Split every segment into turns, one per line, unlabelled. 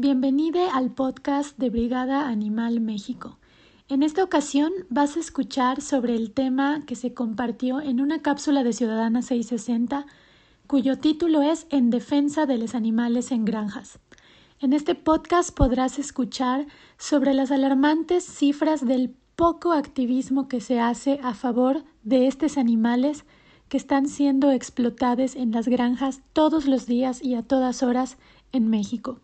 bienvenido al podcast de Brigada Animal México. En esta ocasión vas a escuchar sobre el tema que se compartió en una cápsula de Ciudadana 660 cuyo título es En defensa de los animales en granjas. En este podcast podrás escuchar sobre las alarmantes cifras del poco activismo que se hace a favor de estos animales que están siendo explotados en las granjas todos los días y a todas horas en México.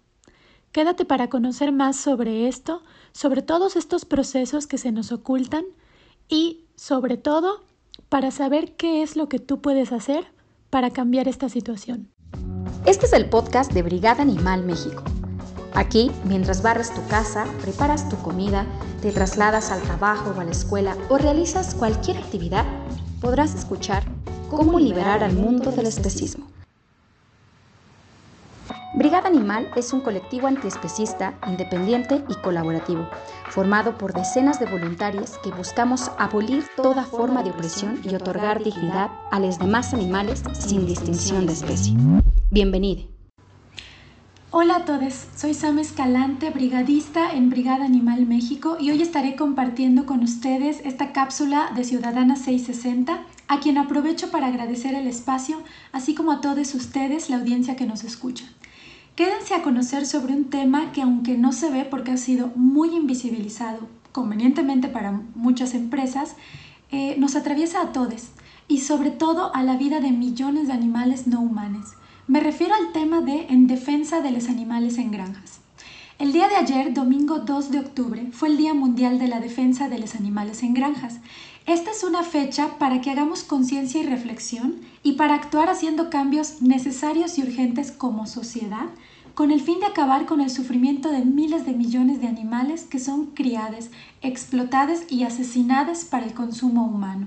Quédate para conocer más sobre esto, sobre todos estos procesos que se nos ocultan y, sobre todo, para saber qué es lo que tú puedes hacer para cambiar esta situación.
Este es el podcast de Brigada Animal México. Aquí, mientras barres tu casa, preparas tu comida, te trasladas al trabajo o a la escuela o realizas cualquier actividad, podrás escuchar cómo liberar al mundo del especismo. Brigada Animal es un colectivo antiespecista, independiente y colaborativo, formado por decenas de voluntarios que buscamos abolir toda forma de opresión y otorgar dignidad a los demás animales sin distinción de especie. Bienvenido.
Hola a todos, soy Sam Escalante, brigadista en Brigada Animal México y hoy estaré compartiendo con ustedes esta cápsula de Ciudadana 660, a quien aprovecho para agradecer el espacio, así como a todos ustedes, la audiencia que nos escucha. Quédense a conocer sobre un tema que aunque no se ve porque ha sido muy invisibilizado, convenientemente para muchas empresas, eh, nos atraviesa a todos y sobre todo a la vida de millones de animales no humanos. Me refiero al tema de en defensa de los animales en granjas. El día de ayer, domingo 2 de octubre, fue el Día Mundial de la Defensa de los Animales en Granjas. Esta es una fecha para que hagamos conciencia y reflexión y para actuar haciendo cambios necesarios y urgentes como sociedad con el fin de acabar con el sufrimiento de miles de millones de animales que son criados, explotados y asesinados para el consumo humano.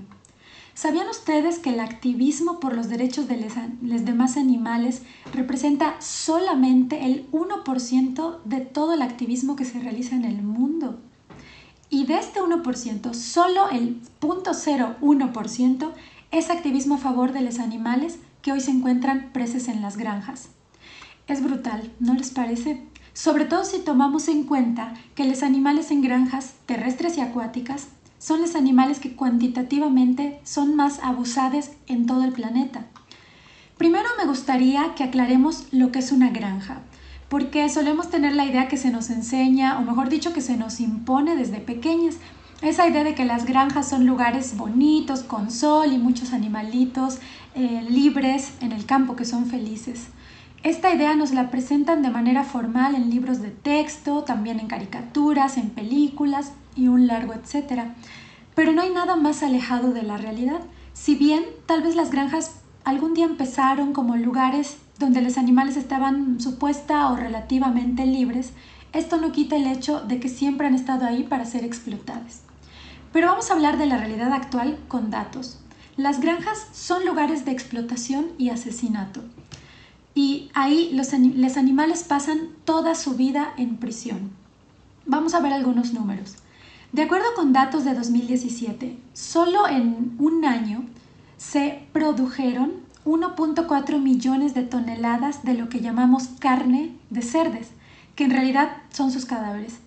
¿Sabían ustedes que el activismo por los derechos de los demás animales representa solamente el 1% de todo el activismo que se realiza en el mundo? Y de este 1%, solo el 0.01% es activismo a favor de los animales que hoy se encuentran presos en las granjas. Es brutal, ¿no les parece? Sobre todo si tomamos en cuenta que los animales en granjas terrestres y acuáticas son los animales que cuantitativamente son más abusados en todo el planeta. Primero me gustaría que aclaremos lo que es una granja, porque solemos tener la idea que se nos enseña, o mejor dicho, que se nos impone desde pequeñas, esa idea de que las granjas son lugares bonitos, con sol y muchos animalitos eh, libres en el campo que son felices. Esta idea nos la presentan de manera formal en libros de texto, también en caricaturas, en películas y un largo etcétera. Pero no hay nada más alejado de la realidad. Si bien tal vez las granjas algún día empezaron como lugares donde los animales estaban supuesta o relativamente libres, esto no quita el hecho de que siempre han estado ahí para ser explotadas. Pero vamos a hablar de la realidad actual con datos. Las granjas son lugares de explotación y asesinato y ahí los, los animales pasan toda su vida en prisión. Vamos a ver algunos números. De acuerdo con datos de 2017, solo en un año se produjeron 1.4 millones de toneladas de lo que llamamos carne de cerdes, que en realidad son sus cadáveres.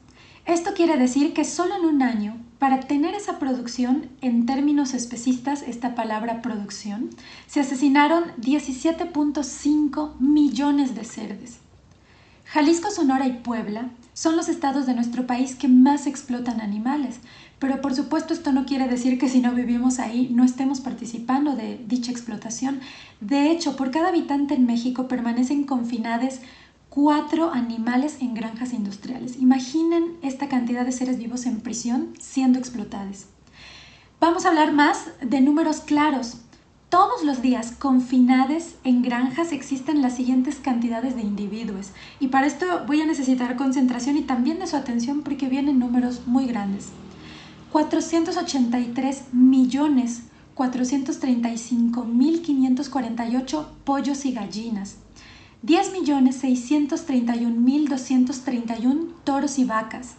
Esto quiere decir que solo en un año para tener esa producción, en términos especistas, esta palabra producción, se asesinaron 17.5 millones de cerdos. Jalisco, Sonora y Puebla son los estados de nuestro país que más explotan animales, pero por supuesto esto no quiere decir que si no vivimos ahí no estemos participando de dicha explotación. De hecho, por cada habitante en México permanecen confinados cuatro animales en granjas industriales. Imaginen esta cantidad de seres vivos en prisión siendo explotados. Vamos a hablar más de números claros. Todos los días confinados en granjas existen las siguientes cantidades de individuos y para esto voy a necesitar concentración y también de su atención porque vienen números muy grandes. 483 millones 435 mil 548 pollos y gallinas, 10.631.231 toros y vacas,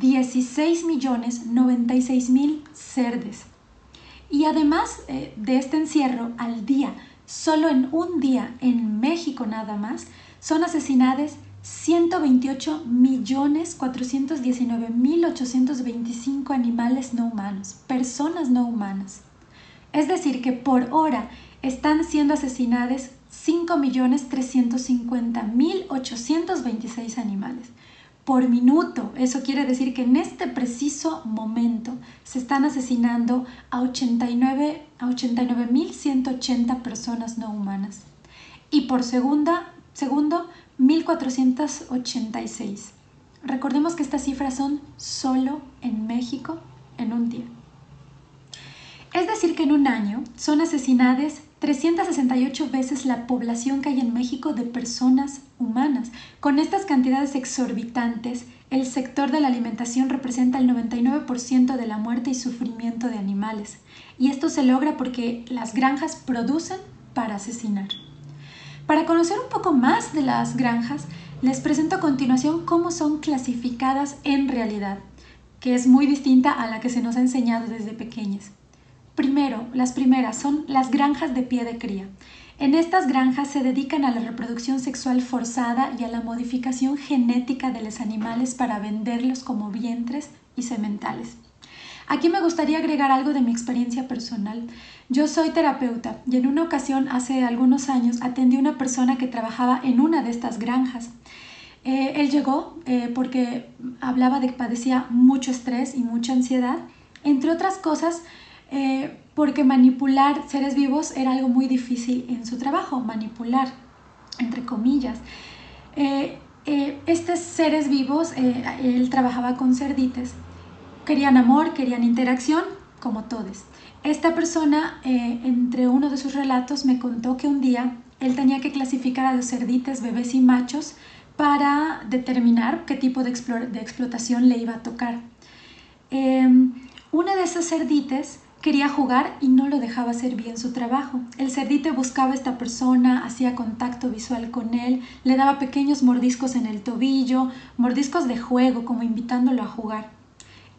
16.096.000 cerdes. Y además eh, de este encierro al día, solo en un día en México nada más, son asesinadas 128.419.825 animales no humanos, personas no humanas. Es decir, que por hora están siendo asesinados 5.350.826 animales. Por minuto, eso quiere decir que en este preciso momento se están asesinando a 89.180 a personas no humanas. Y por segunda, segundo, 1.486. Recordemos que estas cifras son solo en México en un día. Es decir, que en un año son asesinadas 368 veces la población que hay en México de personas humanas. Con estas cantidades exorbitantes, el sector de la alimentación representa el 99% de la muerte y sufrimiento de animales. Y esto se logra porque las granjas producen para asesinar. Para conocer un poco más de las granjas, les presento a continuación cómo son clasificadas en realidad, que es muy distinta a la que se nos ha enseñado desde pequeñas. Primero, las primeras son las granjas de pie de cría. En estas granjas se dedican a la reproducción sexual forzada y a la modificación genética de los animales para venderlos como vientres y sementales. Aquí me gustaría agregar algo de mi experiencia personal. Yo soy terapeuta y en una ocasión hace algunos años atendí a una persona que trabajaba en una de estas granjas. Eh, él llegó eh, porque hablaba de que padecía mucho estrés y mucha ansiedad, entre otras cosas eh, porque manipular seres vivos era algo muy difícil en su trabajo, manipular, entre comillas. estos seres vivos, él trabajaba con cerdites, querían amor, querían interacción, como todos. Esta persona, eh, entre uno de sus relatos, me contó que un día él tenía que clasificar a los cerdites, bebés y machos para determinar qué tipo de, explotación le iba a tocar. Em, una de esos cerdites quería jugar y no lo dejaba hacer bien su trabajo. El cerdite buscaba a esta persona, hacía contacto visual con él, le daba pequeños mordiscos en el tobillo, mordiscos de juego, como invitándolo a jugar.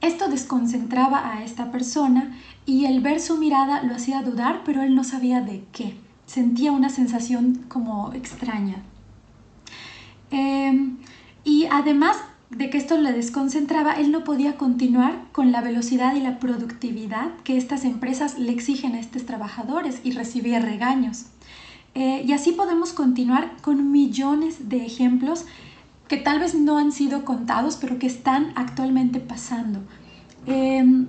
Esto desconcentraba a esta persona y el ver su mirada lo hacía dudar, pero él no sabía de qué. Sentía una sensación como extraña. Em, y además de que esto le desconcentraba, él no podía continuar con la velocidad y la productividad que estas empresas le exigen a estos trabajadores y recibía regaños. Eh, y así podemos continuar con millones de ejemplos que tal vez no han sido contados, pero que están actualmente pasando. Em,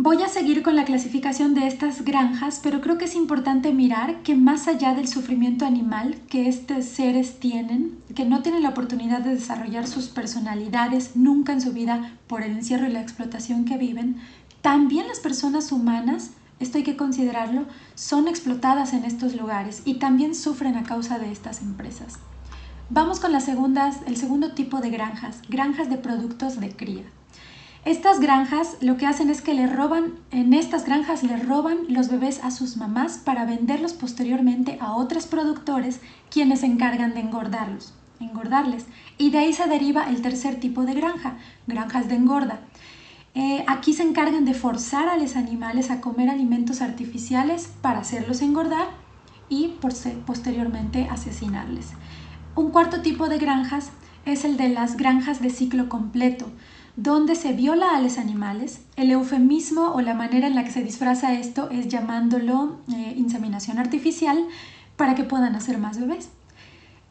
voy a seguir con la clasificación de estas granjas, pero creo que es importante mirar que más allá del sufrimiento animal que estos seres tienen, que no tienen la oportunidad de desarrollar sus personalidades nunca en su vida por el encierro y la explotación que viven, también las personas humanas esto hay que considerarlo, son explotadas en estos lugares y también sufren a causa de estas empresas. Vamos con las segundas, el segundo tipo de granjas, granjas de productos de cría. Estas granjas lo que hacen es que le roban, en estas granjas le roban los bebés a sus mamás para venderlos posteriormente a otros productores quienes se encargan de engordarlos, engordarles. Y de ahí se deriva el tercer tipo de granja, granjas de engorda. Eh, aquí se encargan de forzar a los animales a comer alimentos artificiales para hacerlos engordar y posteriormente asesinarles. Un cuarto tipo de granjas es el de las granjas de ciclo completo, donde se viola a los animales. El eufemismo o la manera en la que se disfraza esto es llamándolo eh, inseminación artificial para que puedan hacer más bebés.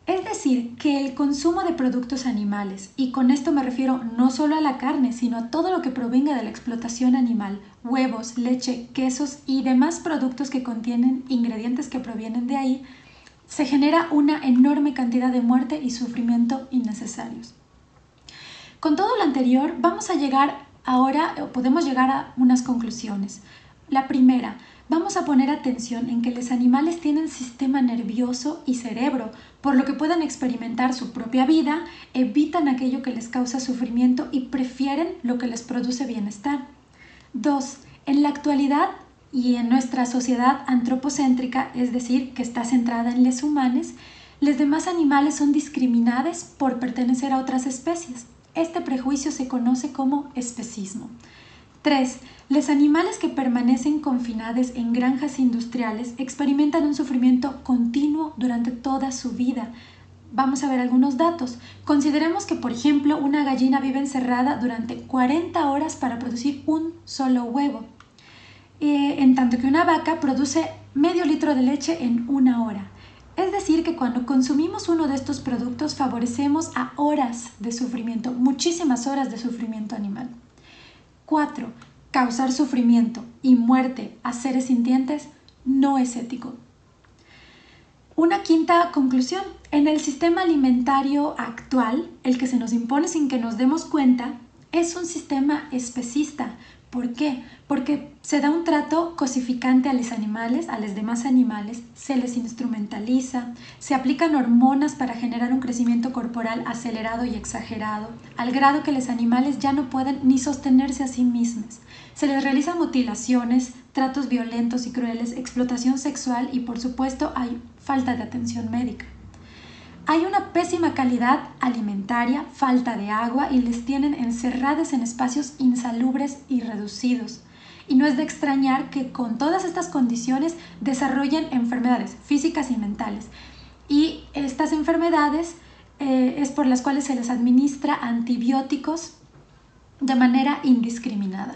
Es decir, que el consumo de productos animales, y con esto me refiero no solo a la carne, sino a todo lo que provenga de la explotación animal, huevos, leche, quesos y demás productos que contienen ingredientes que provienen de ahí, se genera una enorme cantidad de muerte y sufrimiento innecesarios. Con todo lo anterior, vamos a llegar ahora, podemos llegar a unas conclusiones. La primera, vamos a poner atención en que los animales tienen sistema nervioso y cerebro, por lo que pueden experimentar su propia vida, evitan aquello que les causa sufrimiento y prefieren lo que les produce bienestar. Dos, En la actualidad y en nuestra sociedad antropocéntrica, es decir, que está centrada en los humanos, los demás animales son discriminados por pertenecer a otras especies. Este prejuicio se conoce como especismo. 3. Los animales que permanecen confinados en granjas industriales experimentan un sufrimiento continuo durante toda su vida. Vamos a ver algunos datos. Consideremos que, por ejemplo, una gallina vive encerrada durante 40 horas para producir un solo huevo, eh, en tanto que una vaca produce medio litro de leche en una hora. Es decir, que cuando consumimos uno de estos productos favorecemos a horas de sufrimiento, muchísimas horas de sufrimiento animal. 4. Causar sufrimiento y muerte a seres sintientes no es ético. Una quinta conclusión. En el sistema alimentario actual, el que se nos impone sin que nos demos cuenta, es un sistema especista. ¿Por qué? Porque se da un trato cosificante a los animales, a los demás animales, se les instrumentaliza, se aplican hormonas para generar un crecimiento corporal acelerado y exagerado, al grado que los animales ya no pueden ni sostenerse a sí mismos. Se les realizan mutilaciones, tratos violentos y crueles, explotación sexual y por supuesto hay falta de atención médica. Hay una pésima calidad alimentaria, falta de agua y les tienen encerradas en espacios insalubres y reducidos. Y no es de extrañar que con todas estas condiciones desarrollen enfermedades físicas y mentales. Y estas enfermedades eh, es por las cuales se les administra antibióticos de manera indiscriminada.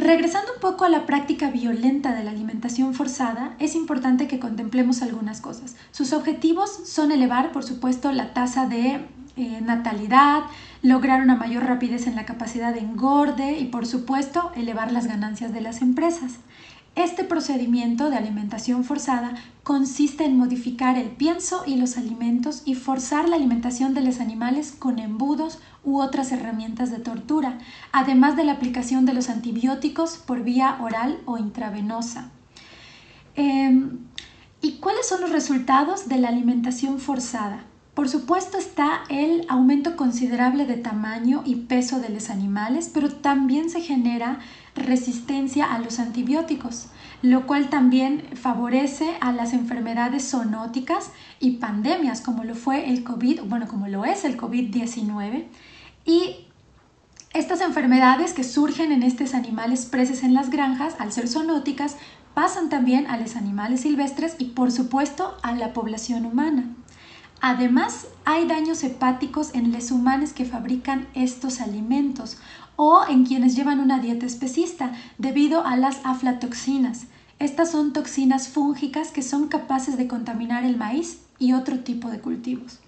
Regresando un poco a la práctica violenta de la alimentación forzada, es importante que contemplemos algunas cosas. Sus objetivos son elevar, por supuesto, la tasa de eh, natalidad, lograr una mayor rapidez en la capacidad de engorde y, por supuesto, elevar las ganancias de las empresas. Este procedimiento de alimentación forzada consiste en modificar el pienso y los alimentos y forzar la alimentación de los animales con embudos u otras herramientas de tortura, además de la aplicación de los antibióticos por vía oral o intravenosa. Em, ¿Y cuáles son los resultados de la alimentación forzada? Por supuesto está el aumento considerable de tamaño y peso de los animales, pero también se genera resistencia a los antibióticos, lo cual también favorece a las enfermedades zoonóticas y pandemias, como lo fue el COVID, bueno, como lo es el COVID-19. Y estas enfermedades que surgen en estos animales presos en las granjas, al ser zoonóticas, pasan también a los animales silvestres y por supuesto a la población humana. Además, hay daños hepáticos en los humanos que fabrican estos alimentos o en quienes llevan una dieta especista debido a las aflatoxinas. Estas son toxinas fúngicas que son capaces de contaminar el maíz y otro tipo de cultivos.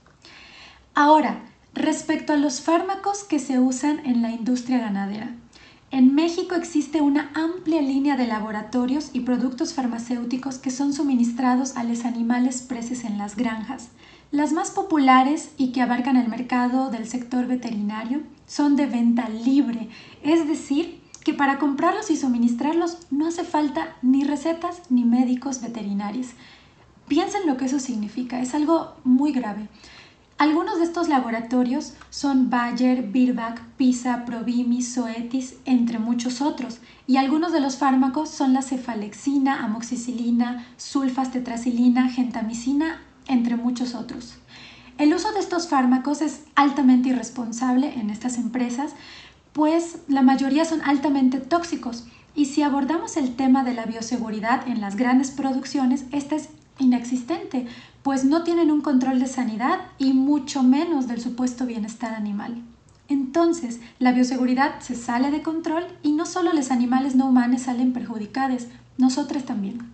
Ahora, respecto a los fármacos que se usan en la industria ganadera. En México existe una amplia línea de laboratorios y productos farmacéuticos que son suministrados a los animales presos en las granjas. Las más populares y que abarcan el mercado del sector veterinario son de venta libre, es decir, que para comprarlos y suministrarlos no hace falta ni recetas ni médicos veterinarios. Piensen lo que eso significa, es algo muy grave. Algunos de estos laboratorios son Bayer, Birbach, Pisa, Provimi, Zoetis, entre muchos otros, y algunos de los fármacos son la cefalexina, amoxicilina, sulfastetracilina, gentamicina entre muchos otros. El uso de estos fármacos es altamente irresponsable en estas empresas, pues la mayoría son altamente tóxicos y si abordamos el tema de la bioseguridad en las grandes producciones, esta es inexistente, pues no tienen un control de sanidad y mucho menos del supuesto bienestar animal. Entonces, la bioseguridad se sale de control y no solo los animales no humanos salen perjudicados, nosotros también.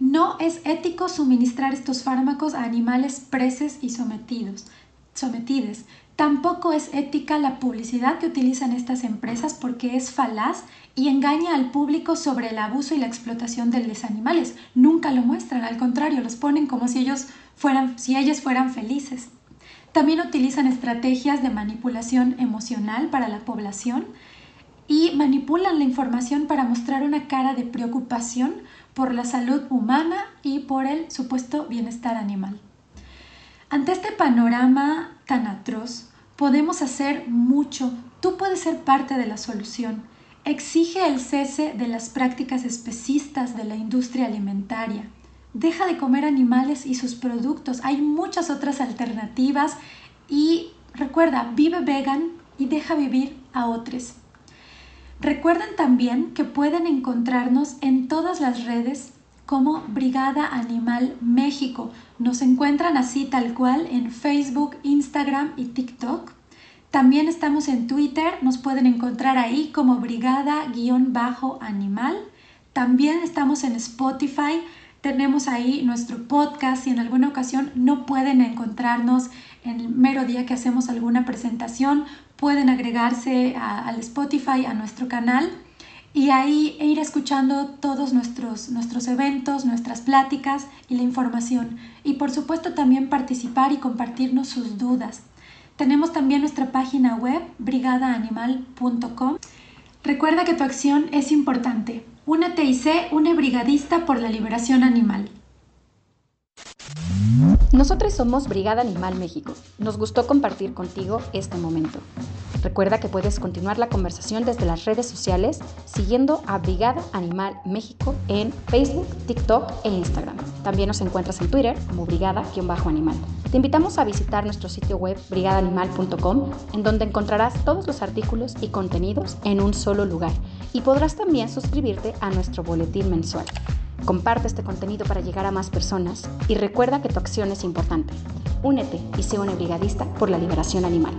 No es ético suministrar estos fármacos a animales presos y sometidos, sometidos. Tampoco es ética la publicidad que utilizan estas empresas porque es falaz y engaña al público sobre el abuso y la explotación de los animales. Nunca lo muestran, al contrario, los ponen como si ellos fueran, si ellos fueran felices. También utilizan estrategias de manipulación emocional para la población y manipulan la información para mostrar una cara de preocupación por la salud humana y por el supuesto bienestar animal. Ante este panorama tan atroz, podemos hacer mucho. Tú puedes ser parte de la solución. Exige el cese de las prácticas especistas de la industria alimentaria. Deja de comer animales y sus productos. Hay muchas otras alternativas y recuerda, vive vegan y deja vivir a otros. Recuerden también que pueden encontrarnos en todas las redes como Brigada Animal México. Nos encuentran así tal cual en Facebook, Instagram y TikTok. También estamos en Twitter, nos pueden encontrar ahí como brigada-animal. También estamos en Spotify, tenemos ahí nuestro podcast y en alguna ocasión no pueden encontrarnos en el mero día que hacemos alguna presentación, pueden agregarse al Spotify, a nuestro canal y ahí ir escuchando todos nuestros, nuestros eventos, nuestras pláticas y la información. Y por supuesto también participar y compartirnos sus dudas. Tenemos también nuestra página web brigadaanimal.com. Recuerda que tu acción es importante. Únete y sé una brigadista por la liberación animal.
Nosotros somos Brigada Animal México. Nos gustó compartir contigo este momento. Recuerda que puedes continuar la conversación desde las redes sociales siguiendo a Brigada Animal México en Facebook, TikTok e Instagram. También nos encuentras en Twitter como brigada-animal. Te invitamos a visitar nuestro sitio web brigadanimal.com en donde encontrarás todos los artículos y contenidos en un solo lugar y podrás también suscribirte a nuestro boletín mensual. Comparte este contenido para llegar a más personas y recuerda que tu acción es importante. Únete y sé un brigadista por la liberación animal.